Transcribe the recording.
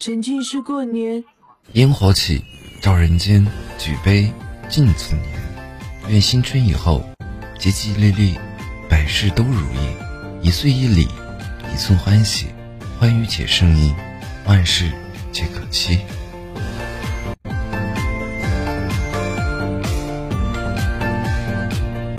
沉浸式过年，烟火起，照人间，举杯敬此年，愿新春以后，吉吉利利，百事都如意，一岁一礼，一寸欢喜，欢愉且顺意，万事皆可期。